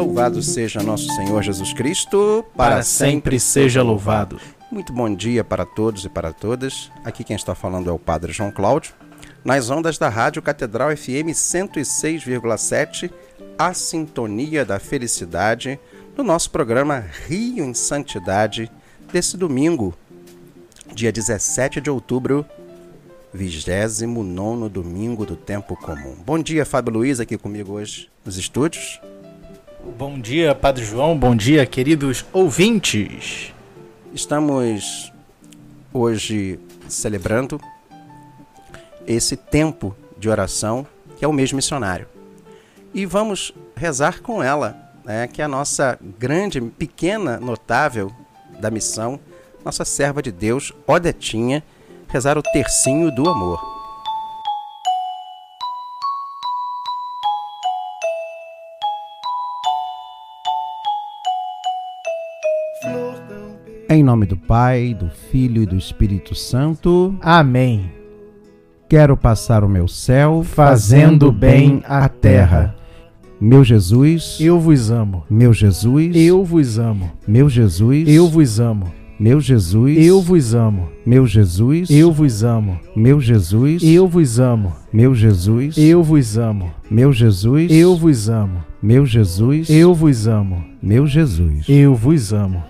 Louvado seja nosso Senhor Jesus Cristo, para, sempre seja louvado. Muito bom dia para todos e para todas. Aqui quem está falando é o Padre João Cláudio, nas ondas da Rádio Catedral FM 106,7, a sintonia da felicidade, no nosso programa Rio em Santidade, desse domingo, dia 17 de outubro 29 domingo do tempo comum. Bom dia, Fábio Luiz, aqui comigo hoje nos estúdios. Bom dia, Padre João. Bom dia, queridos ouvintes. Estamos hoje celebrando esse tempo de oração que é o mês missionário. E vamos rezar com ela, né, que é a nossa grande, pequena, notável da missão, nossa serva de Deus, Odetinha, rezar o tercinho do amor. Em nome do Pai, do Filho e do Espírito Santo. Amém. Quero passar o meu céu fazendo bem à terra. Meu Jesus, eu vos amo. Meu Jesus, eu vos amo. Meu Jesus, eu vos amo. Meu Jesus, eu vos amo. Meu Jesus, eu vos amo. Meu Jesus, eu vos amo. Meu Jesus, eu vos amo. Meu Jesus, eu vos amo. Meu Jesus, eu vos amo. Meu Jesus, eu vos amo.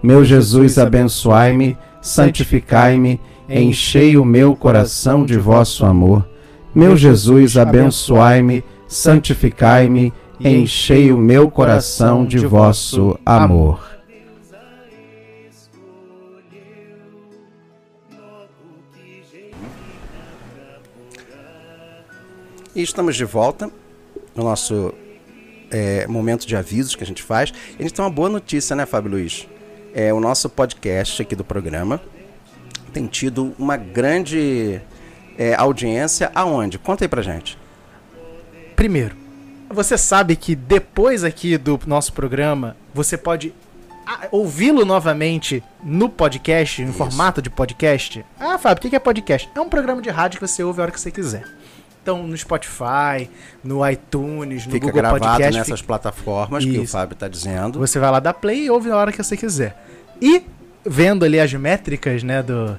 Meu Jesus, abençoai-me, santificai-me, enchei o meu coração de vosso amor. Meu Jesus, abençoai-me, santificai-me, enchei o meu coração de vosso amor. E estamos de volta no nosso é, momento de avisos que a gente faz. A gente tem uma boa notícia, né, Fábio Luiz? É, o nosso podcast aqui do programa tem tido uma grande é, audiência. Aonde? Conta aí pra gente. Primeiro, você sabe que depois aqui do nosso programa você pode ouvi-lo novamente no podcast, em Isso. formato de podcast. Ah, Fábio, o que é podcast? É um programa de rádio que você ouve a hora que você quiser. Então, no Spotify, no iTunes, no fica Google gravado Podcast. nessas plataformas Isso. que o Fábio está dizendo. Você vai lá dar play e ouve a hora que você quiser. E vendo ali as métricas, né, do,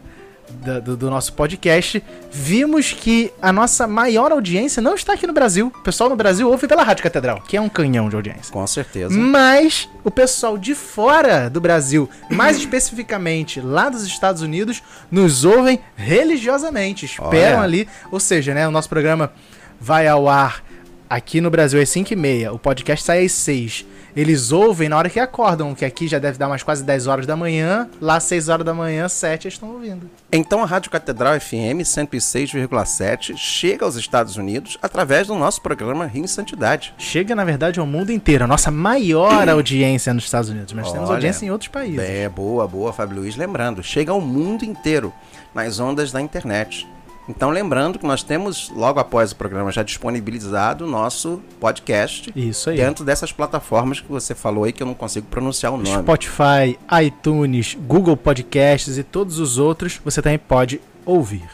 do, do, nosso podcast, vimos que a nossa maior audiência não está aqui no Brasil. O pessoal no Brasil ouve pela Rádio Catedral, que é um canhão de audiência. Com certeza. Mas o pessoal de fora do Brasil, mais especificamente lá dos Estados Unidos, nos ouvem religiosamente. Esperam Olha. ali. Ou seja, né, o nosso programa vai ao ar aqui no Brasil é 5 e meia, o podcast sai às 6. Eles ouvem na hora que acordam, que aqui já deve dar mais quase 10 horas da manhã, lá 6 horas da manhã, 7 eles estão ouvindo. Então a Rádio Catedral FM 106,7 chega aos Estados Unidos através do nosso programa Rio em Santidade. Chega, na verdade, ao mundo inteiro. A nossa maior audiência nos Estados Unidos, mas temos Olha, audiência em outros países. É, boa, boa, Fábio Luiz. Lembrando, chega ao mundo inteiro nas ondas da internet. Então, lembrando que nós temos, logo após o programa, já disponibilizado o nosso podcast Isso aí. dentro dessas plataformas que você falou aí que eu não consigo pronunciar o nome. Spotify, iTunes, Google Podcasts e todos os outros, você também pode ouvir.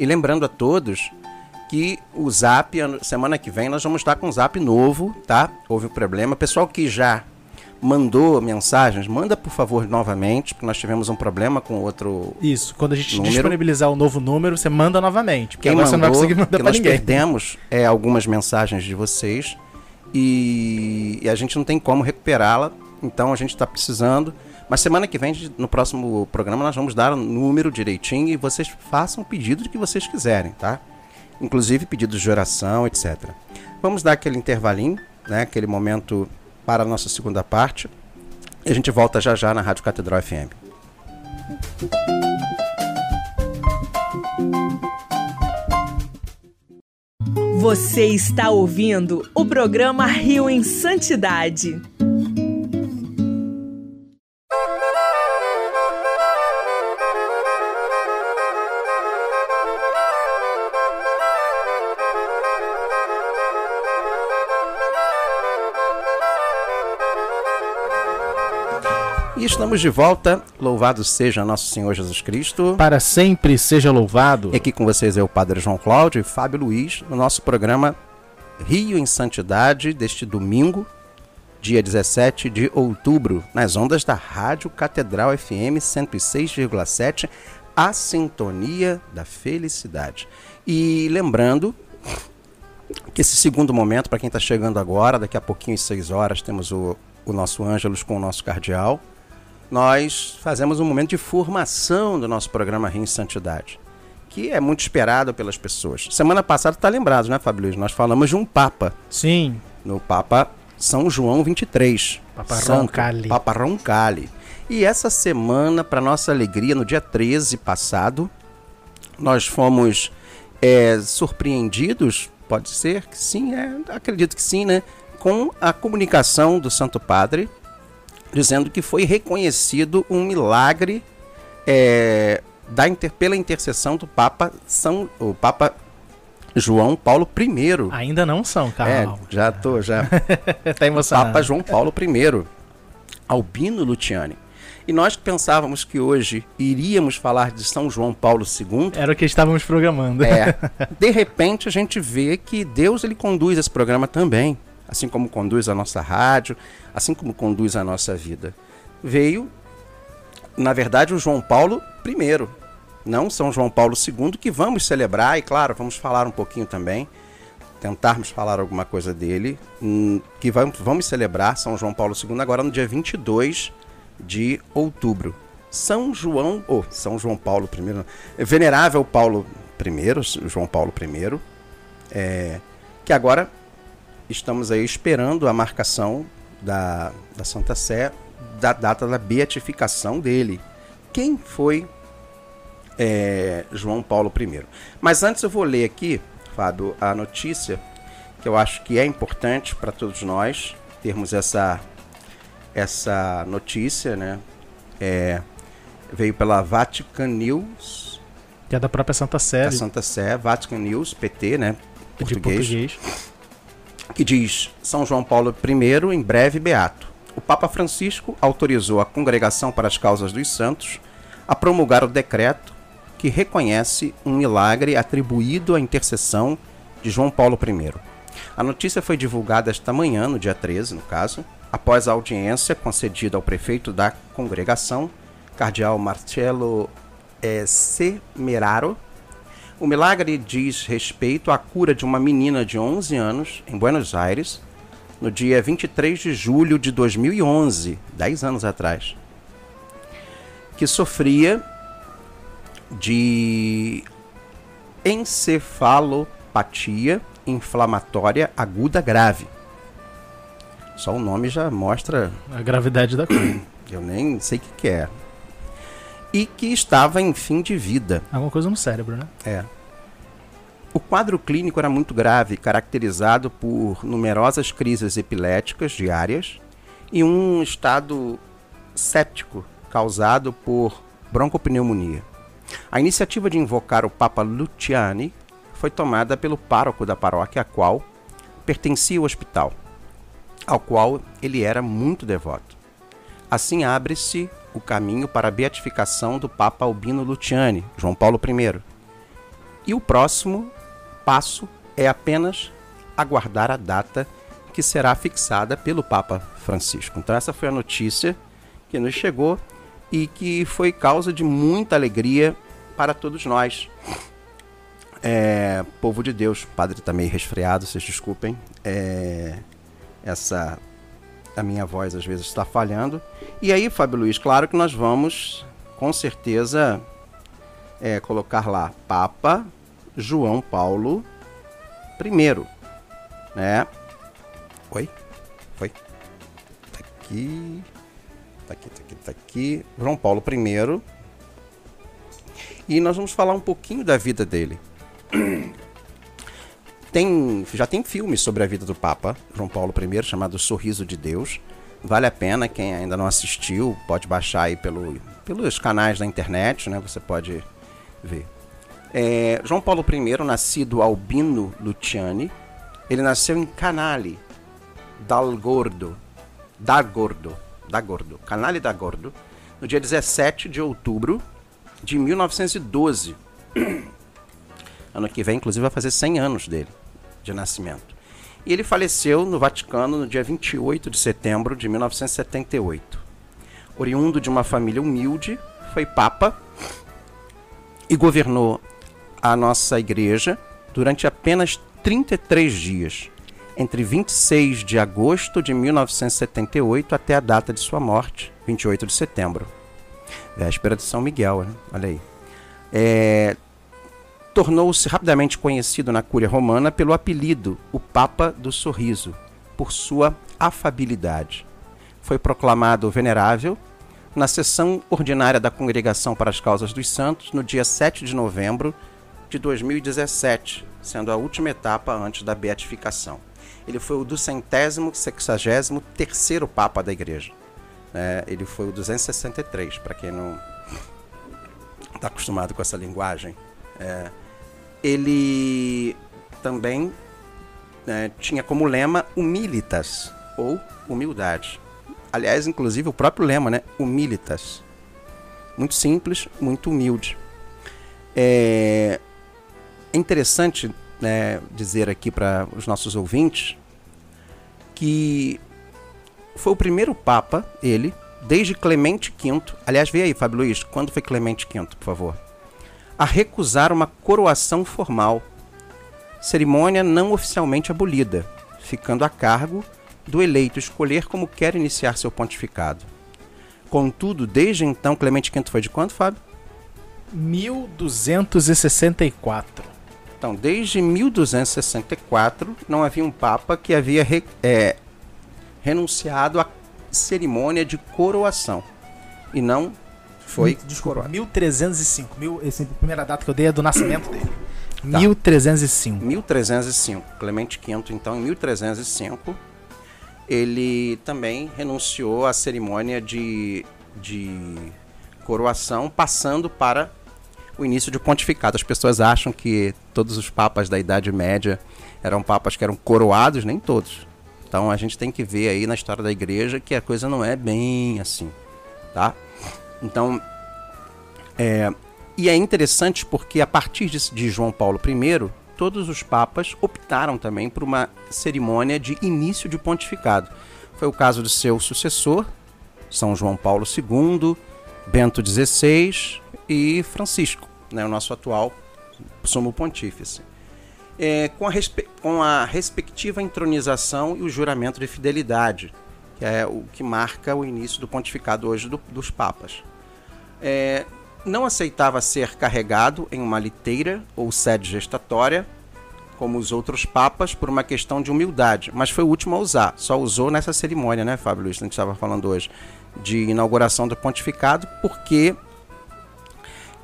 E lembrando a todos que o Zap, semana que vem, nós vamos estar com um Zap novo, tá? Houve um problema. Pessoal que já mandou mensagens, manda por favor novamente, porque nós tivemos um problema com outro. Isso, quando a gente Número. disponibilizar o novo número, você manda novamente. Porque Quem agora mandou, você não vai conseguir mandar que pra nós ninguém. perdemos é, algumas mensagens de vocês e, e a gente não tem como recuperá-la, então a gente está precisando. Mas semana que vem, no próximo programa, nós vamos dar o número direitinho e vocês façam o pedido de que vocês quiserem, tá? Inclusive pedidos de oração, etc. Vamos dar aquele intervalinho, né? Aquele momento para a nossa segunda parte. E a gente volta já já na Rádio Catedral FM. Você está ouvindo o programa Rio em Santidade. Estamos de volta. Louvado seja nosso Senhor Jesus Cristo. Para sempre seja louvado. E aqui com vocês é o Padre João Cláudio e Fábio Luiz, no nosso programa Rio em Santidade, deste domingo, dia 17 de outubro, nas ondas da Rádio Catedral FM 106,7, a sintonia da felicidade. E lembrando que esse segundo momento, para quem está chegando agora, daqui a pouquinho, às 6 horas, temos o, o nosso Ângelos com o nosso cardeal. Nós fazemos um momento de formação do nosso programa Rio em Santidade que é muito esperado pelas pessoas. Semana passada está lembrado, né, Fábio Luiz? Nós falamos de um Papa, Sim. no Papa São João 23. Papa Santo, Roncalli. Papa Roncalli. E essa semana, para nossa alegria, no dia 13 passado, nós fomos é, surpreendidos, pode ser que sim, é, acredito que sim, né? Com a comunicação do Santo Padre, dizendo que foi reconhecido um milagre é, da inter- pela intercessão do Papa São, o Papa João Paulo I. Ainda não são, É, calma. já tô, já. tá emocionado. Papa João Paulo I, Albino Luciani. E nós que pensávamos que hoje iríamos falar de São João Paulo II, Era o que estávamos programando. é, de repente a gente vê que Deus ele conduz esse programa também, assim como conduz a nossa rádio, assim como conduz a nossa vida. Veio, na verdade, o João Paulo I, não São João Paulo II, que vamos celebrar, e claro, vamos falar um pouquinho também, tentarmos falar alguma coisa dele, hum, que vamos, vamos celebrar São João Paulo II agora no dia 22 de outubro. São João, ou São João Paulo I, Venerável Paulo I, João Paulo I, é, que agora estamos aí esperando a marcação da, da Santa Sé da data da beatificação dele. Quem foi é, João Paulo I? Mas antes eu vou ler aqui, Fábio, a notícia que eu acho que é importante para todos nós termos essa essa notícia, né? É, veio pela Vatican News, Que é da própria Santa Sé. da Santa Sé, Vatican News, PT, né? de Português, português. Que diz: São João Paulo I, em breve beato. O Papa Francisco autorizou a Congregação para as Causas dos Santos a promulgar o decreto que reconhece um milagre atribuído à intercessão de João Paulo I. A notícia foi divulgada esta manhã, no dia 13, no caso, após a audiência concedida ao prefeito da congregação, cardeal Marcelo eh, Semeraro, o milagre diz respeito à cura de uma menina de 11 anos em Buenos Aires no dia 23 de julho de 2011, 10 anos atrás, que sofria de encefalopatia inflamatória aguda grave. Só o nome já mostra. A gravidade da coisa. Eu nem sei o que, que é. E que estava em fim de vida. Alguma coisa no cérebro, né? É. O quadro clínico era muito grave, caracterizado por numerosas crises epiléticas diárias e um estado séptico causado por broncopneumonia. A iniciativa de invocar o Papa Luciani foi tomada pelo pároco da paróquia a qual pertencia o hospital, ao qual ele era muito devoto. Assim abre-se o caminho para a beatificação do Papa Albino Luciani, João Paulo I. E o próximo passo é apenas aguardar a data que será fixada pelo Papa Francisco. Então essa foi a notícia que nos chegou e que foi causa de muita alegria para todos nós. É, povo de Deus, padre está meio resfriado, vocês desculpem. É, essa a minha voz às vezes está falhando. E aí, Fábio Luiz, claro que nós vamos com certeza é, colocar lá Papa João Paulo I, né? Oi? Foi? Tá aqui. Tá aqui, tá aqui, tá aqui. João Paulo I. E nós vamos falar um pouquinho da vida dele. Tem, já tem filmes sobre a vida do Papa João Paulo I chamado Sorriso de Deus. Vale a pena, quem ainda não assistiu, pode baixar aí pelo, pelos canais da internet, né? Você pode ver. É, João Paulo I, nascido Albino Luciani, ele nasceu em Canale dal Gordo, da Gordo, da Gordo, Canale da Gordo, no dia 17 de outubro de 1912. Ano que vem, inclusive, vai fazer 100 anos dele de nascimento. E ele faleceu no Vaticano no dia 28 de setembro de 1978. Oriundo de uma família humilde, foi papa e governou a nossa igreja durante apenas 33 dias, entre 26 de agosto de 1978 até a data de sua morte, 28 de setembro. Véspera de São Miguel, né? olha aí. É, tornou-se rapidamente conhecido na Cúria Romana pelo apelido o Papa do Sorriso, por sua afabilidade. Foi proclamado venerável na sessão ordinária da Congregação para as Causas dos Santos no dia 7 de novembro de 2017, sendo a última etapa antes da beatificação. Ele foi o duzentésimo, sexagésimo terceiro Papa da Igreja. É, ele foi o 263, para quem não está acostumado com essa linguagem. É, ele também né, tinha como lema humilitas, ou humildade. Aliás, inclusive o próprio lema, né? Humilitas. Muito simples, muito humilde. É, é interessante né, dizer aqui para os nossos ouvintes que foi o primeiro Papa, ele, desde Clemente V. Aliás, vê aí, Fábio Luiz, quando foi Clemente V, por favor? A recusar uma coroação formal, cerimônia não oficialmente abolida, ficando a cargo do eleito escolher como quer iniciar seu pontificado. Contudo, desde então, Clemente V foi de quanto, Fábio? 1264. Então, desde 1264, não havia um Papa que havia re, é, renunciado à cerimônia de coroação e não foi Desculpa, 1305. Mil, essa primeira data que eu dei é do nascimento dele. Tá. 1305. 1305. Clemente V, então, em 1305, ele também renunciou à cerimônia de, de coroação, passando para o início de pontificado. As pessoas acham que todos os papas da Idade Média eram papas que eram coroados, nem todos. Então a gente tem que ver aí na história da igreja que a coisa não é bem assim, tá? Então, é, e é interessante porque a partir de, de João Paulo I, todos os papas optaram também por uma cerimônia de início de pontificado. Foi o caso de seu sucessor, São João Paulo II, Bento XVI e Francisco, né, o nosso atual sumo pontífice. É, com, a com, a respectiva entronização e o juramento de fidelidade, que é o que marca o início do pontificado hoje do, dos papas é, não aceitava ser carregado em uma liteira ou sede gestatória como os outros papas, por uma questão de humildade, mas foi o último a usar. Só usou nessa cerimônia, né, Fábio Luiz? A gente estava falando hoje de inauguração do pontificado, porque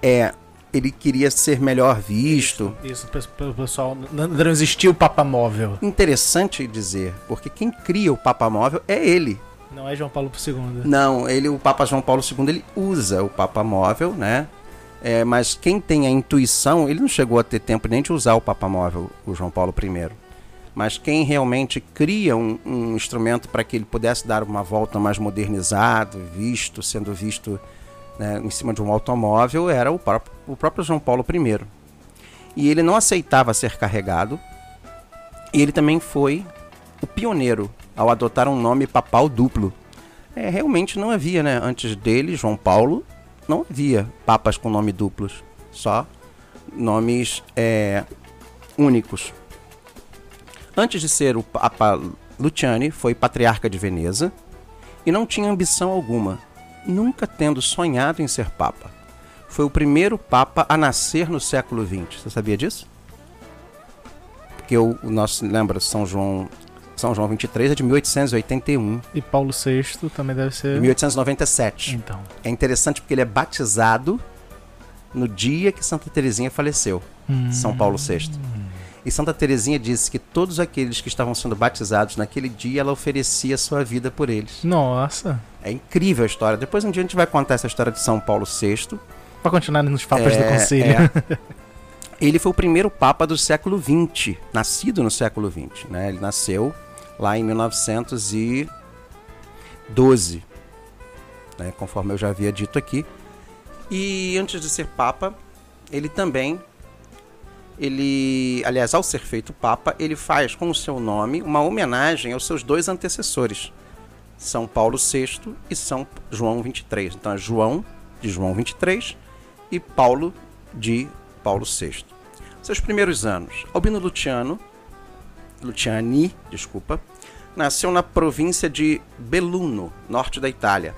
é, ele queria ser melhor visto. Isso, pelo pessoal. Não, não existia o Papa Móvel. Interessante dizer, porque quem cria o Papa Móvel é ele. Não é João Paulo II. Não, ele, o Papa João Paulo II, ele usa o Papa Móvel, né? É, mas quem tem a intuição, ele não chegou a ter tempo nem de usar o Papa Móvel, o João Paulo I. Mas quem realmente cria um, um instrumento para que ele pudesse dar uma volta mais modernizado, visto, sendo visto né, em cima de um automóvel, era o próprio, o próprio João Paulo I. E ele não aceitava ser carregado. E ele também foi o pioneiro ao adotar um nome papal duplo. É, realmente não havia, né? Antes dele, João Paulo, não havia papas com nome duplos, só nomes é, únicos. Antes de ser o Papa Luciani, foi patriarca de Veneza e não tinha ambição alguma, nunca tendo sonhado em ser papa. Foi o primeiro papa a nascer no século XX. Você sabia disso? Porque o, o nosso, lembra, São João são João 23 é de 1881. E Paulo VI também deve ser. De 1897. Então. É interessante porque ele é batizado no dia que Santa Teresinha faleceu, hum. São Paulo VI. E Santa Teresinha disse que todos aqueles que estavam sendo batizados naquele dia, ela oferecia sua vida por eles. Nossa. É incrível a história. Depois um dia a gente vai contar essa história de São Paulo VI. Para continuar nos papas é, do conselho. É. Ele foi o primeiro papa do século XX, nascido no século XX. Né? Ele nasceu lá em 1912, né, conforme eu já havia dito aqui. E antes de ser papa, ele também ele, aliás, ao ser feito papa, ele faz com o seu nome uma homenagem aos seus dois antecessores, São Paulo VI e São João 23. Então é João de João 23 e Paulo de Paulo VI. Seus primeiros anos, Albino Luciano, Luciani, desculpa, nasceu na província de Belluno, norte da Itália.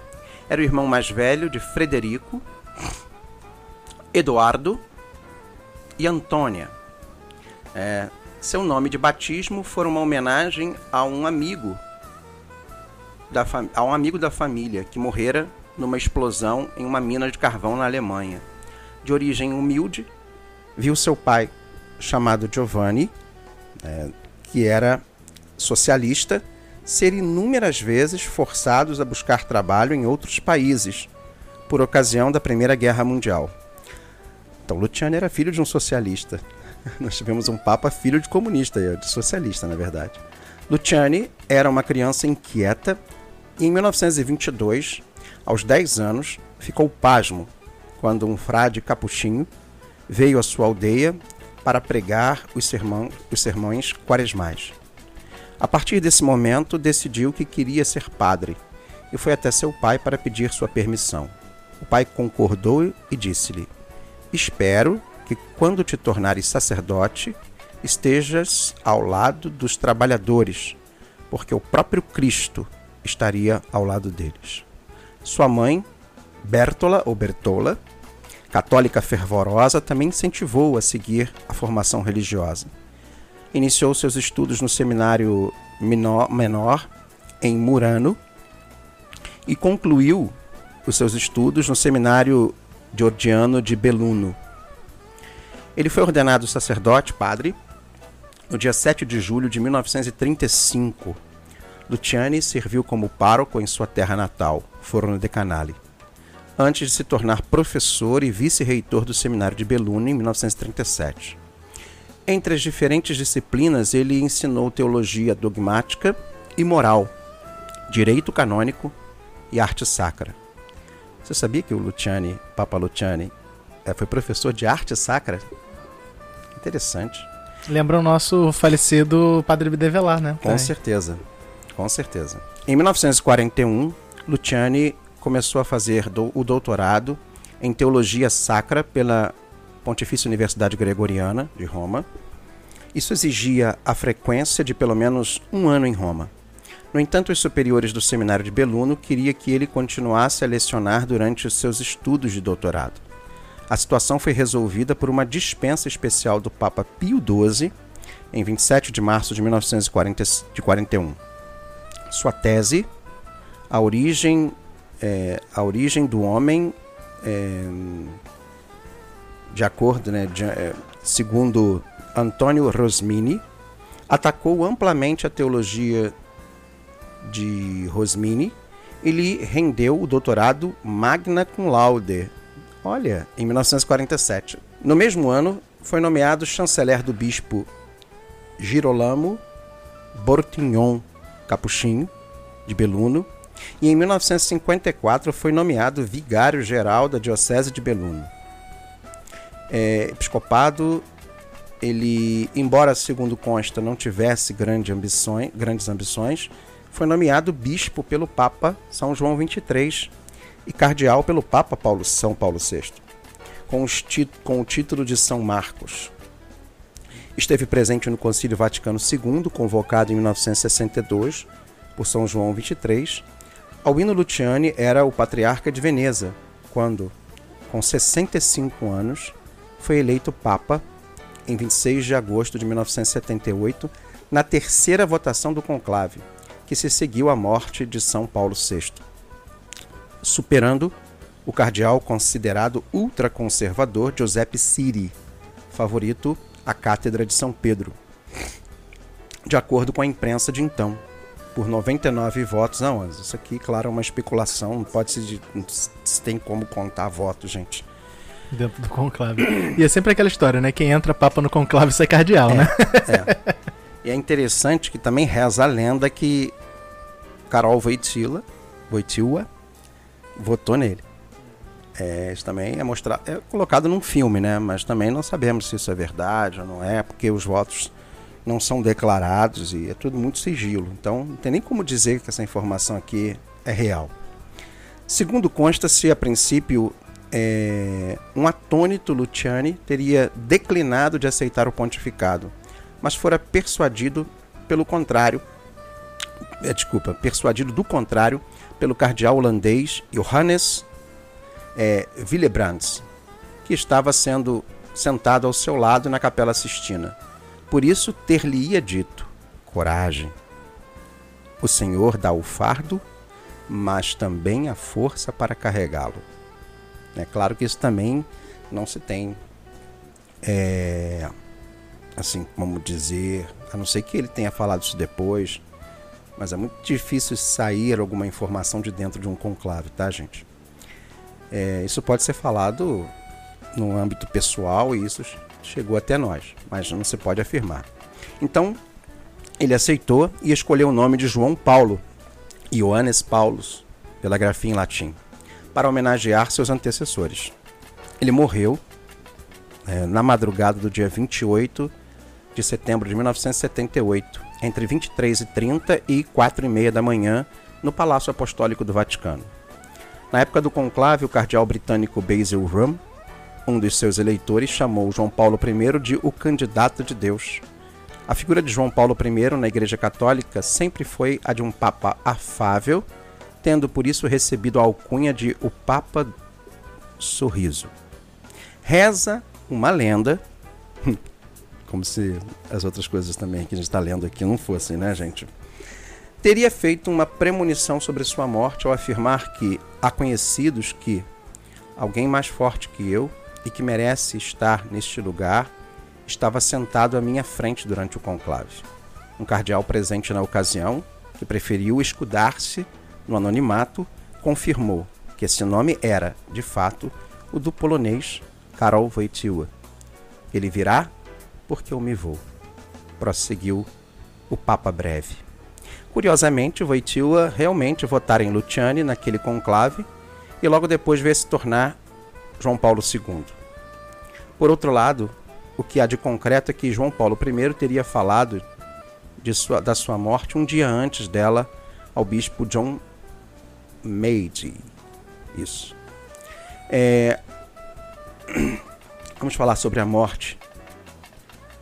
Era o irmão mais velho de Frederico, Eduardo e Antônia. É, seu nome de batismo foi uma homenagem a um amigo da a um amigo da família que morrera numa explosão em uma mina de carvão na Alemanha. De origem humilde, viu seu pai, chamado Giovanni, é, que era socialista, ser inúmeras vezes forçados a buscar trabalho em outros países, por ocasião da Primeira Guerra Mundial. Então, Luciano era filho de um socialista. Nós tivemos um papa filho de comunista, de socialista, na verdade. Luciani era uma criança inquieta e em 1922, aos 10 anos, ficou pasmo quando um frade capuchinho veio à sua aldeia para pregar os, sermão, os sermões quaresmais. A partir desse momento, decidiu que queria ser padre e foi até seu pai para pedir sua permissão. O pai concordou e disse-lhe: Espero que, quando te tornares sacerdote, estejas ao lado dos trabalhadores, porque o próprio Cristo estaria ao lado deles. Sua mãe, Bertola ou Bertola, católica fervorosa, também incentivou a seguir a formação religiosa. Iniciou seus estudos no seminário menor, em Murano e concluiu os seus estudos no seminário georgiano de Belluno. Ele foi ordenado sacerdote, padre, no dia 7 de julho de 1935. Luciani serviu como pároco em sua terra natal, Forno de Canale antes de se tornar professor e vice-reitor do Seminário de Belluno em 1937. Entre as diferentes disciplinas, ele ensinou teologia dogmática e moral, direito canônico e arte sacra. Você sabia que o Luciani, Papa Luciani, eh, foi professor de arte sacra? Interessante. Lembra o nosso falecido Padre Bidevelar, né? Com certeza, com certeza. Em 1941, Luciani começou a fazer do, o doutorado em teologia sacra pela Pontifícia Universidade Gregoriana de Roma. Isso exigia a frequência de pelo menos um ano em Roma. No entanto, os superiores do seminário de Belluno queriam que ele continuasse a lecionar durante os seus estudos de doutorado. A situação foi resolvida por uma dispensa especial do Papa Pio XII, em 27 de março de 1941. Sua tese, a origem, é, a origem do homem, é, de acordo, né, de, é, segundo Antônio Rosmini, atacou amplamente a teologia de Rosmini e lhe rendeu o doutorado magna cum laude. Olha, em 1947. No mesmo ano, foi nomeado chanceler do bispo Girolamo Bortignon Capuchinho, de Beluno, e em 1954 foi nomeado vigário-geral da Diocese de Beluno. É, episcopado, ele, embora segundo consta não tivesse grande ambições, grandes ambições, foi nomeado bispo pelo Papa São João XXIII e cardeal pelo Papa Paulo, São Paulo VI, com, com o título de São Marcos. Esteve presente no Concílio Vaticano II, convocado em 1962 por São João XXIII. Albino Luciani era o patriarca de Veneza, quando, com 65 anos, foi eleito Papa em 26 de agosto de 1978, na terceira votação do conclave, que se seguiu à morte de São Paulo VI, superando o cardeal considerado ultraconservador Giuseppe Siri, favorito à Cátedra de São Pedro, de acordo com a imprensa de então, por 99 votos a 11. Isso aqui, claro, é uma especulação, não pode se, não se tem como contar votos, gente. Dentro do conclave. E é sempre aquela história, né? Quem entra papa no conclave sai cardeal, é, né? É. E é interessante que também reza a lenda que Carol Voitila, Voitila votou nele. É, isso também é mostrado, é colocado num filme, né? Mas também não sabemos se isso é verdade ou não é, porque os votos não são declarados e é tudo muito sigilo. Então não tem nem como dizer que essa informação aqui é real. Segundo consta-se, a princípio, é, um atônito Luciani teria declinado de aceitar o pontificado, mas fora persuadido pelo contrário, é, desculpa, persuadido do contrário pelo cardeal holandês Johannes é, Willebrands, que estava sendo sentado ao seu lado na Capela Sistina. Por isso ter-lhe-ia dito: coragem. O Senhor dá o fardo, mas também a força para carregá-lo. É claro que isso também não se tem, é, assim, como dizer, a não ser que ele tenha falado isso depois, mas é muito difícil sair alguma informação de dentro de um conclave, tá, gente? É, isso pode ser falado no âmbito pessoal e isso chegou até nós, mas não se pode afirmar. Então, ele aceitou e escolheu o nome de João Paulo, Ioannes Paulus, pela grafia em latim, para homenagear seus antecessores. Ele morreu é, na madrugada do dia 28 de setembro de 1978, entre 23h30 e 4h30 da manhã, no Palácio Apostólico do Vaticano. Na época do conclave, o cardeal britânico Basil Rum, um dos seus eleitores, chamou João Paulo I de o candidato de Deus. A figura de João Paulo I na Igreja Católica sempre foi a de um papa afável, tendo por isso recebido a alcunha de o Papa Sorriso. Reza uma lenda, como se as outras coisas também que a gente está lendo aqui não fossem, né, gente? teria feito uma premonição sobre sua morte ao afirmar que há conhecidos que alguém mais forte que eu e que merece estar neste lugar estava sentado à minha frente durante o conclave. Um cardeal presente na ocasião, que preferiu escudar-se no anonimato, confirmou que esse nome era, de fato, o do polonês Karol Wojtyła. Ele virá porque eu me vou. Prosseguiu o Papa Breve. Curiosamente, Wojtyła realmente votara em Luciani naquele conclave e logo depois veio se tornar João Paulo II. Por outro lado, o que há de concreto é que João Paulo I teria falado sua, da sua morte um dia antes dela ao bispo John Meade. Isso. É... Vamos falar sobre a morte,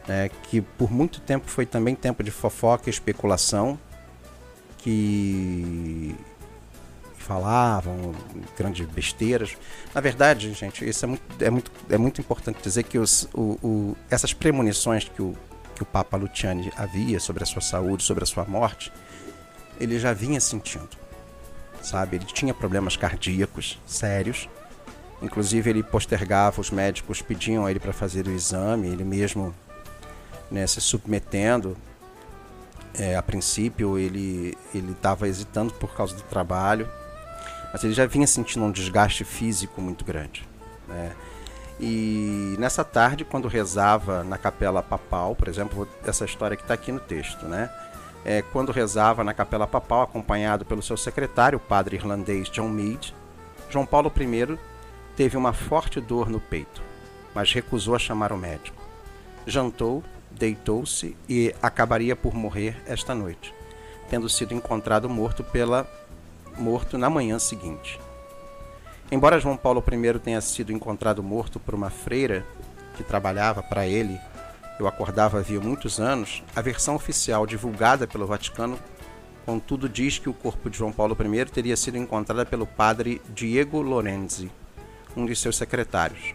né, que por muito tempo foi também tempo de fofoca e especulação que falavam grandes besteiras. Na verdade, gente, isso é muito, é muito, é muito importante dizer que os, o, o, essas premonições que o, que o Papa Luciani havia sobre a sua saúde, sobre a sua morte, ele já vinha sentindo, sabe? Ele tinha problemas cardíacos sérios, inclusive ele postergava, os médicos pediam a ele para fazer o exame, ele mesmo né, se submetendo. É, a princípio ele ele estava hesitando por causa do trabalho, mas ele já vinha sentindo um desgaste físico muito grande. Né? E nessa tarde, quando rezava na capela papal, por exemplo, essa história que está aqui no texto, né? É, quando rezava na capela papal, acompanhado pelo seu secretário, o padre irlandês John Mead, João Paulo I teve uma forte dor no peito, mas recusou a chamar o médico. Jantou, deitou-se e acabaria por morrer esta noite, tendo sido encontrado morto pela morto na manhã seguinte. Embora João Paulo I tenha sido encontrado morto por uma freira que trabalhava para ele, eu acordava havia muitos anos, a versão oficial divulgada pelo Vaticano, contudo, diz que o corpo de João Paulo I teria sido encontrado pelo padre Diego Lorenzi, um de seus secretários,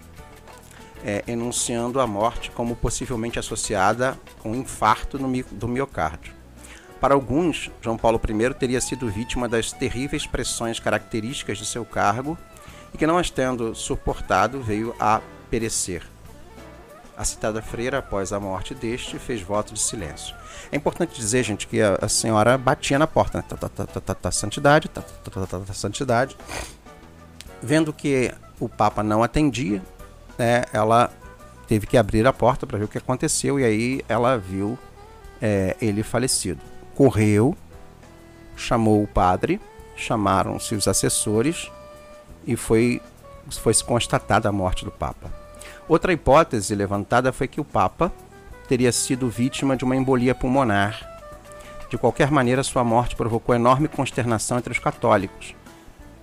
é, enunciando a morte como possivelmente associada com um infarto no, do miocárdio. Para alguns, João Paulo I teria sido vítima das terríveis pressões características de seu cargo e que não as tendo suportado veio a perecer. A citada freira, após a morte deste, fez voto de silêncio. É importante dizer, gente, que a, a senhora batia na porta, né? Tá, tá, tá, tá, tá, tá santidade, tá, tá, tá, tá, tá, santidade. Vendo que o Papa não atendia, né, ela teve que abrir a porta para ver o que aconteceu e aí ela viu é, ele falecido. Correu, chamou o padre, chamaram-se os assessores e foi, foi constatada a morte do Papa. Outra hipótese levantada foi que o Papa teria sido vítima de uma embolia pulmonar. De qualquer maneira, sua morte provocou enorme consternação entre os católicos.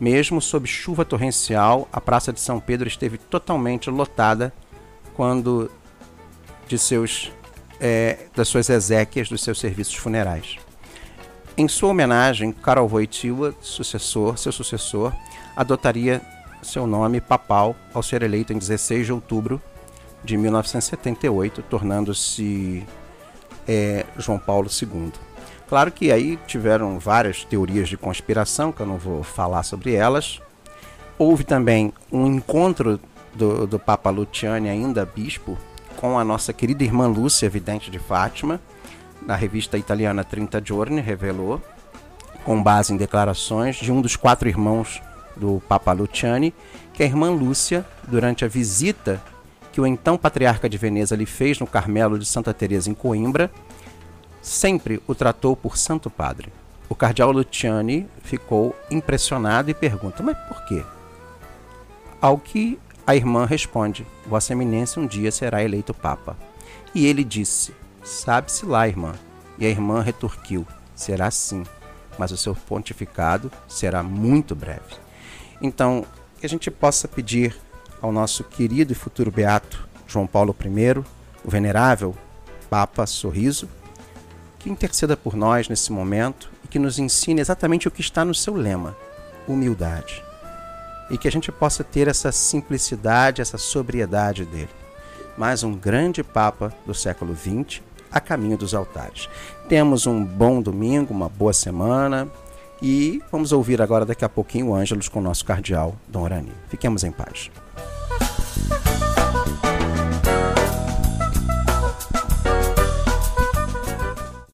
Mesmo sob chuva torrencial, a Praça de São Pedro esteve totalmente lotada quando de seus é, das suas exéquias dos seus serviços funerais. Em sua homenagem, Karol Wojtyła, sucessor, seu sucessor, adotaria seu nome papal ao ser eleito em 16 de outubro de 1978, tornando-se é, João Paulo II. Claro que aí tiveram várias teorias de conspiração, que eu não vou falar sobre elas. Houve também um encontro do, do Papa Luciani, ainda bispo, com a nossa querida irmã Lúcia, vidente de Fátima, na revista italiana 30 Giorni, revelou, com base em declarações de um dos quatro irmãos do Papa Luciani, que a irmã Lúcia, durante a visita que o então patriarca de Veneza lhe fez no Carmelo de Santa Teresa em Coimbra, sempre o tratou por Santo Padre. O cardeal Luciani ficou impressionado e pergunta: "Mas por quê?" Ao que a irmã responde: "Vossa Eminência um dia será eleito papa." E ele disse: "Sabe-se lá, irmã." E a irmã retorquiu: "Será sim, mas o seu pontificado será muito breve." Então, que a gente possa pedir ao nosso querido e futuro beato João Paulo I, o venerável Papa Sorriso, que interceda por nós nesse momento e que nos ensine exatamente o que está no seu lema: humildade. E que a gente possa ter essa simplicidade, essa sobriedade dele. Mais um grande Papa do século XX a caminho dos altares. Temos um bom domingo, uma boa semana. E vamos ouvir agora daqui a pouquinho o Ângelos com o nosso cardeal, Dom Orani. Fiquemos em paz.